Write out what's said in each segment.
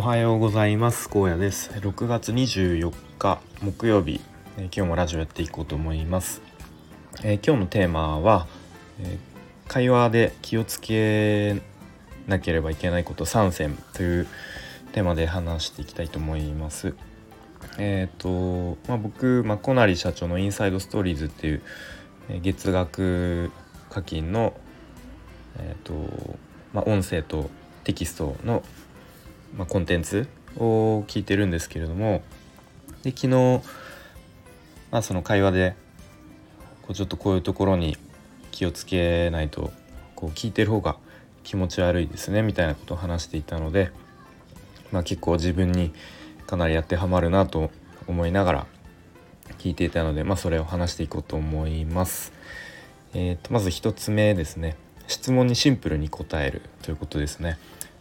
おはようございます。高野です。6月24日木曜日、えー、今日もラジオやっていこうと思います、えー、今日のテーマは、えー、会話で気をつけなければいけないこと3選というテーマで話していきたいと思います。えっ、とまあ僕まあ、小成社長のインサイドストーリーズっていう、え月額課金のえっ、とまあ、音声とテキストのまあ、コンテンツを聞いてるんですけれどもで昨日、まあ、その会話でこうちょっとこういうところに気をつけないとこう聞いてる方が気持ち悪いですねみたいなことを話していたので、まあ、結構自分にかなり当てはまるなと思いながら聞いていたので、まあ、それを話していこうと思います。えーと、とまず1つ目ですね質問にシンプルに答えるということですね。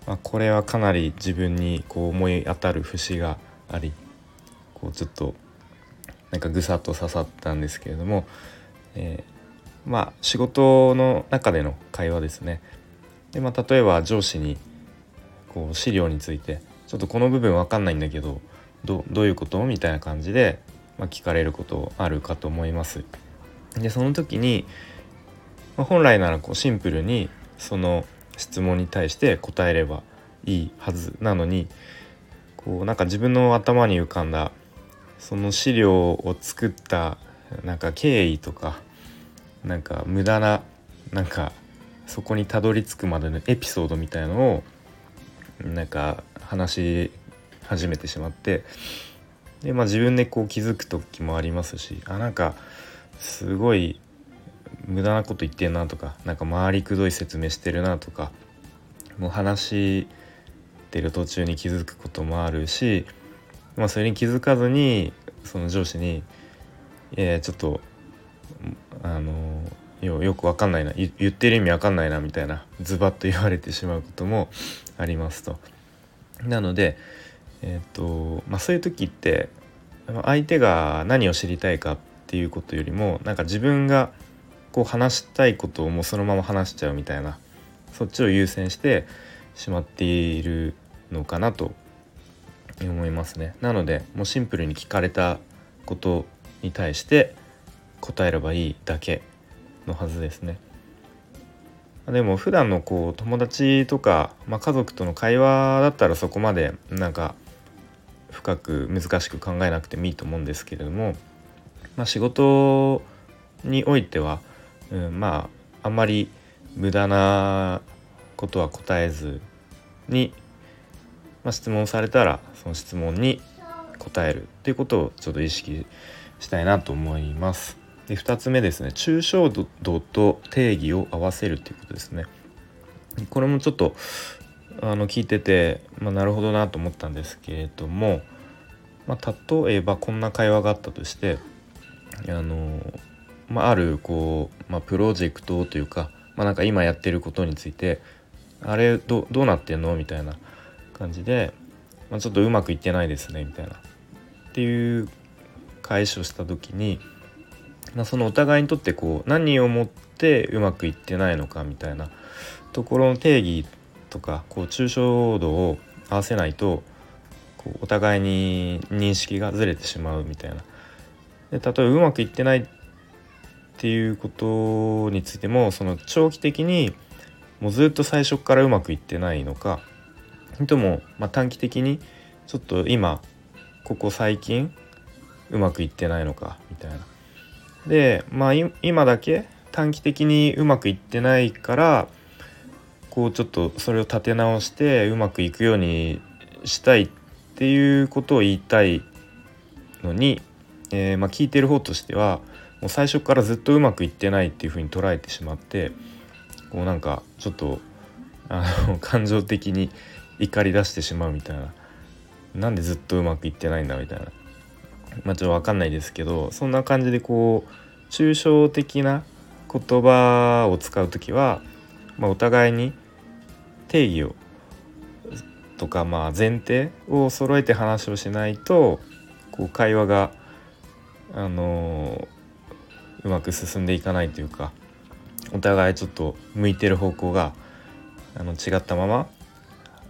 まあ、これはかなり自分にこう思い当たる節がありこうちょっとなんかぐさっと刺さったんですけれども、えー、まあ仕事の中での会話ですね。でまあ、例えば上司にこう資料についてちょっとこの部分わかんないんだけどどういうことみたいな感じで、まあ、聞かれることあるかと思います。でその時に、まあ、本来ならこうシンプルにその質問に対して答えればいいはずなのにこうなんか自分の頭に浮かんだその資料を作ったなんか経緯とかなんか無駄ななんかそこにたどり着くまでのエピソードみたいのをなんか話し始めてしまってで、まあ、自分でこう気づく時もありますしあなんかすごい無駄なこと言ってんなとか何か回りくどい説明してるなとかもう話してる途中に気づくこともあるし、まあ、それに気づかずにその上司に「いやちょっとあのよよく分かんないな言ってる意味分かんないな」みたいなズバッと言われてしまうこともありますと。なので、えーとまあ、そういう時って相手が何を知りたいかっていうことよりもなんか自分がこう話したいことをもうそのまま話しちゃうみたいなそっちを優先してしまっているのかなと思いますね。なのでもうシンプルに聞かれたことに対して答えればいいだけのはずですね。でも普段のこう友達とか、まあ、家族との会話だったらそこまでなんか深く難しく考えなくてもいいと思うんですけれども、まあ、仕事においてはうん、まああんまり無駄なことは答えずに、まあ、質問されたらその質問に答えるっていうことをちょっと意識したいなと思います。で2つ目ですね抽象度と定義を合わせるっていうことですね。これもちょっとあの聞いてて、まあ、なるほどなと思ったんですけれども、まあ、例えばこんな会話があったとしてあのまあ、あるこう、まあ、プロジェクトというか、まあ、なんか今やってることについてあれどどうなってんのみたいな感じで、まあ、ちょっとうまくいってないですねみたいなっていう返しをした時に、まあ、そのお互いにとってこう何をもってうまくいってないのかみたいなところの定義とかこう抽象度を合わせないとこうお互いに認識がずれてしまうみたいな。で例えばうまくいってないっていうことについてもその長期的にもうずっと最初からうまくいってないのかとも、まあ、短期的にちょっと今ここ最近うまくいってないのかみたいな。でまあ今だけ短期的にうまくいってないからこうちょっとそれを立て直してうまくいくようにしたいっていうことを言いたいのに、えー、まあ、聞いてる方としてはもう最初からずっとうまくいってないっていう風に捉えてしまってこうなんかちょっとあの感情的に怒り出してしまうみたいな。なんでずっとうまくいってないんだみたいな。まあちょっと分かんないですけどそんな感じでこう抽象的な言葉を使う時は、まあ、お互いに定義をとかまあ前提を揃えて話をしないとこう会話があのうまく進んでいかないというかお互いちょっと向いてる方向があの違ったまま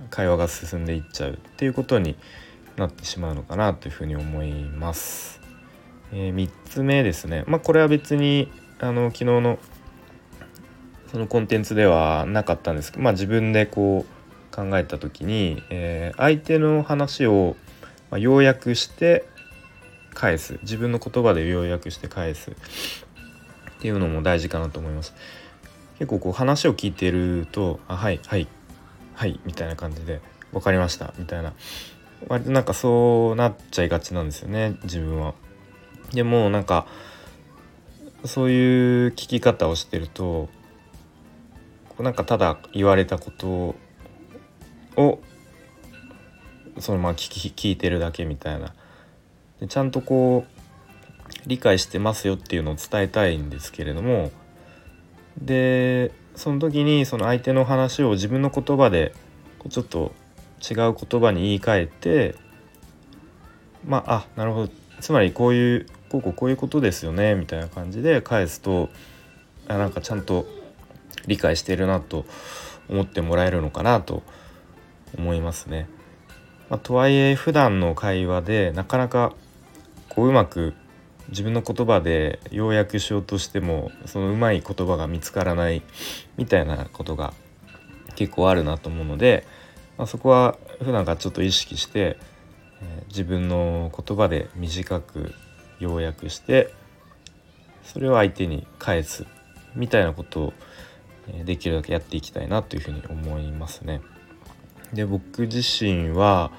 会話が進んでいっちゃうっていうことになってしまうのかなというふうに思います。えー、3つ目ですね、まあ、これは別にあの昨日のそのコンテンツではなかったんですけど、まあ、自分でこう考えた時に、えー、相手の話を要約して返す自分の言葉で要約して返すっていうのも大事かなと思います。結構こう話を聞いてると「あはいはいはい」みたいな感じで「分かりました」みたいな割となんかそうなっちゃいがちなんですよね自分は。でもなんかそういう聞き方をしてるとなんかただ言われたことをそのまま聞き聞いてるだけみたいなでちゃんとこう理解してますよっていうのを伝えたいんですけれどもでその時にその相手の話を自分の言葉でちょっと違う言葉に言い換えてまああなるほどつまりこういうこうこうこういうことですよねみたいな感じで返すとあなんかちゃんと理解してるなと思ってもらえるのかなと思いますね。まあ、とはいえ普段の会話でなかなかこううまく自分の言葉で要約しようとしてもそのうまい言葉が見つからないみたいなことが結構あるなと思うので、まあ、そこは普段からちょっと意識して、えー、自分の言葉で短く要約してそれを相手に返すみたいなことを、え、できるだけやっていきたいなというふうに思いますね。で僕自身は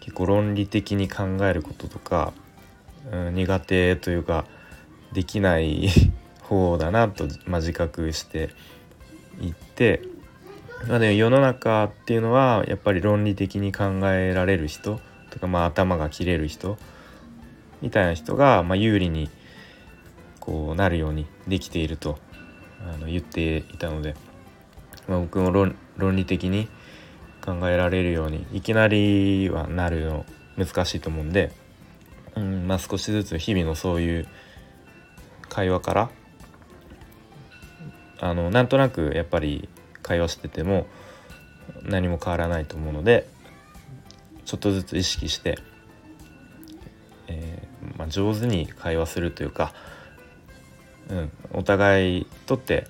結構論理的に考えることとかうん、苦手というかできない 方だなと、まあ、自覚していって、まあね、世の中っていうのはやっぱり論理的に考えられる人とか、まあ、頭が切れる人みたいな人が、まあ、有利にこうなるようにできているとあの言っていたので、まあ、僕も論理的に考えられるようにいきなりはなるの難しいと思うんで。うんまあ、少しずつ日々のそういう会話からあのなんとなくやっぱり会話してても何も変わらないと思うのでちょっとずつ意識して、えー、まあ、上手に会話するというか、うん、お互いとって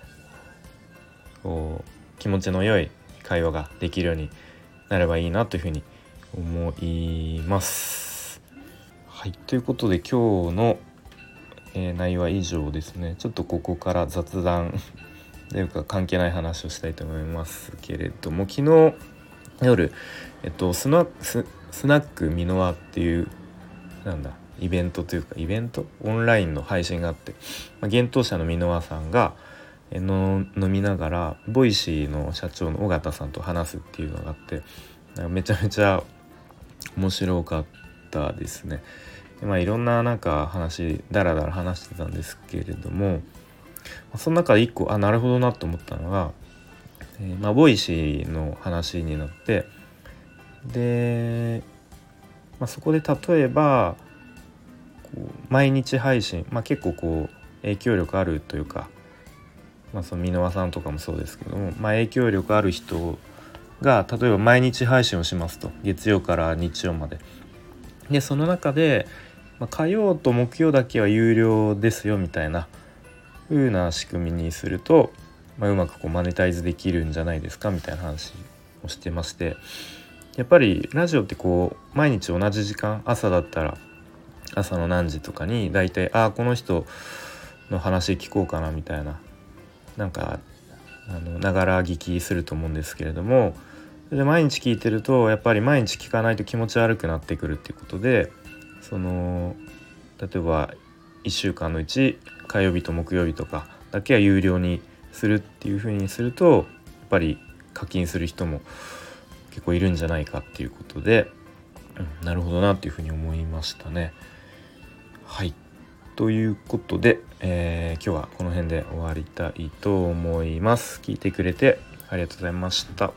こう気持ちの良い会話ができるようになればいいなというふうに思います。はい。ということで今日の、えー、内容は以上ですね。ちょっとここから雑談。というか関係ない話をしたいと思いますけれども。昨日夜、えっと、スナススナックミノワっていうなんだイベントというかイベント？オンラインの配信があって、まあ、幻冬舎の箕輪さんがの飲みながら Voicy の社長の緒方さんと話すっていうのがあって。めちゃめちゃ面白かったですね。まあ、いろんななんか話ダラダラ話してたんですけれどもその中で一個あなるほどなと思ったのが、えー、まあ、 Voicy の話になってで、まあ、そこで例えばこう毎日配信、まあ、結構こう影響力あるというか、まあ、その箕輪さんとかもそうですけども、まあ、影響力ある人が例えば毎日配信をしますと月曜から日曜まで。でその中でま、火曜と木曜だけは有料ですよみたいな風な仕組みにすると、まあ、うまくこうマネタイズできるんじゃないですかみたいな話をしてましてやっぱりラジオってこう毎日同じ時間朝だったら朝の何時とかに大体ああこの人の話聞こうかなみたいななんかながら聞きすると思うんですけれどもで毎日聞いてるとやっぱり毎日聞かないと気持ち悪くなってくるっていうことでその例えば1週間のうち火曜日と木曜日とかだけは有料にするっていう風にするとやっぱり課金する人も結構いるんじゃないかっていうことで、うん、なるほどなっていうふうに思いましたね。はいということで、えー、今日はこの辺で終わりたいと思います。聞いてくれてありがとうございました。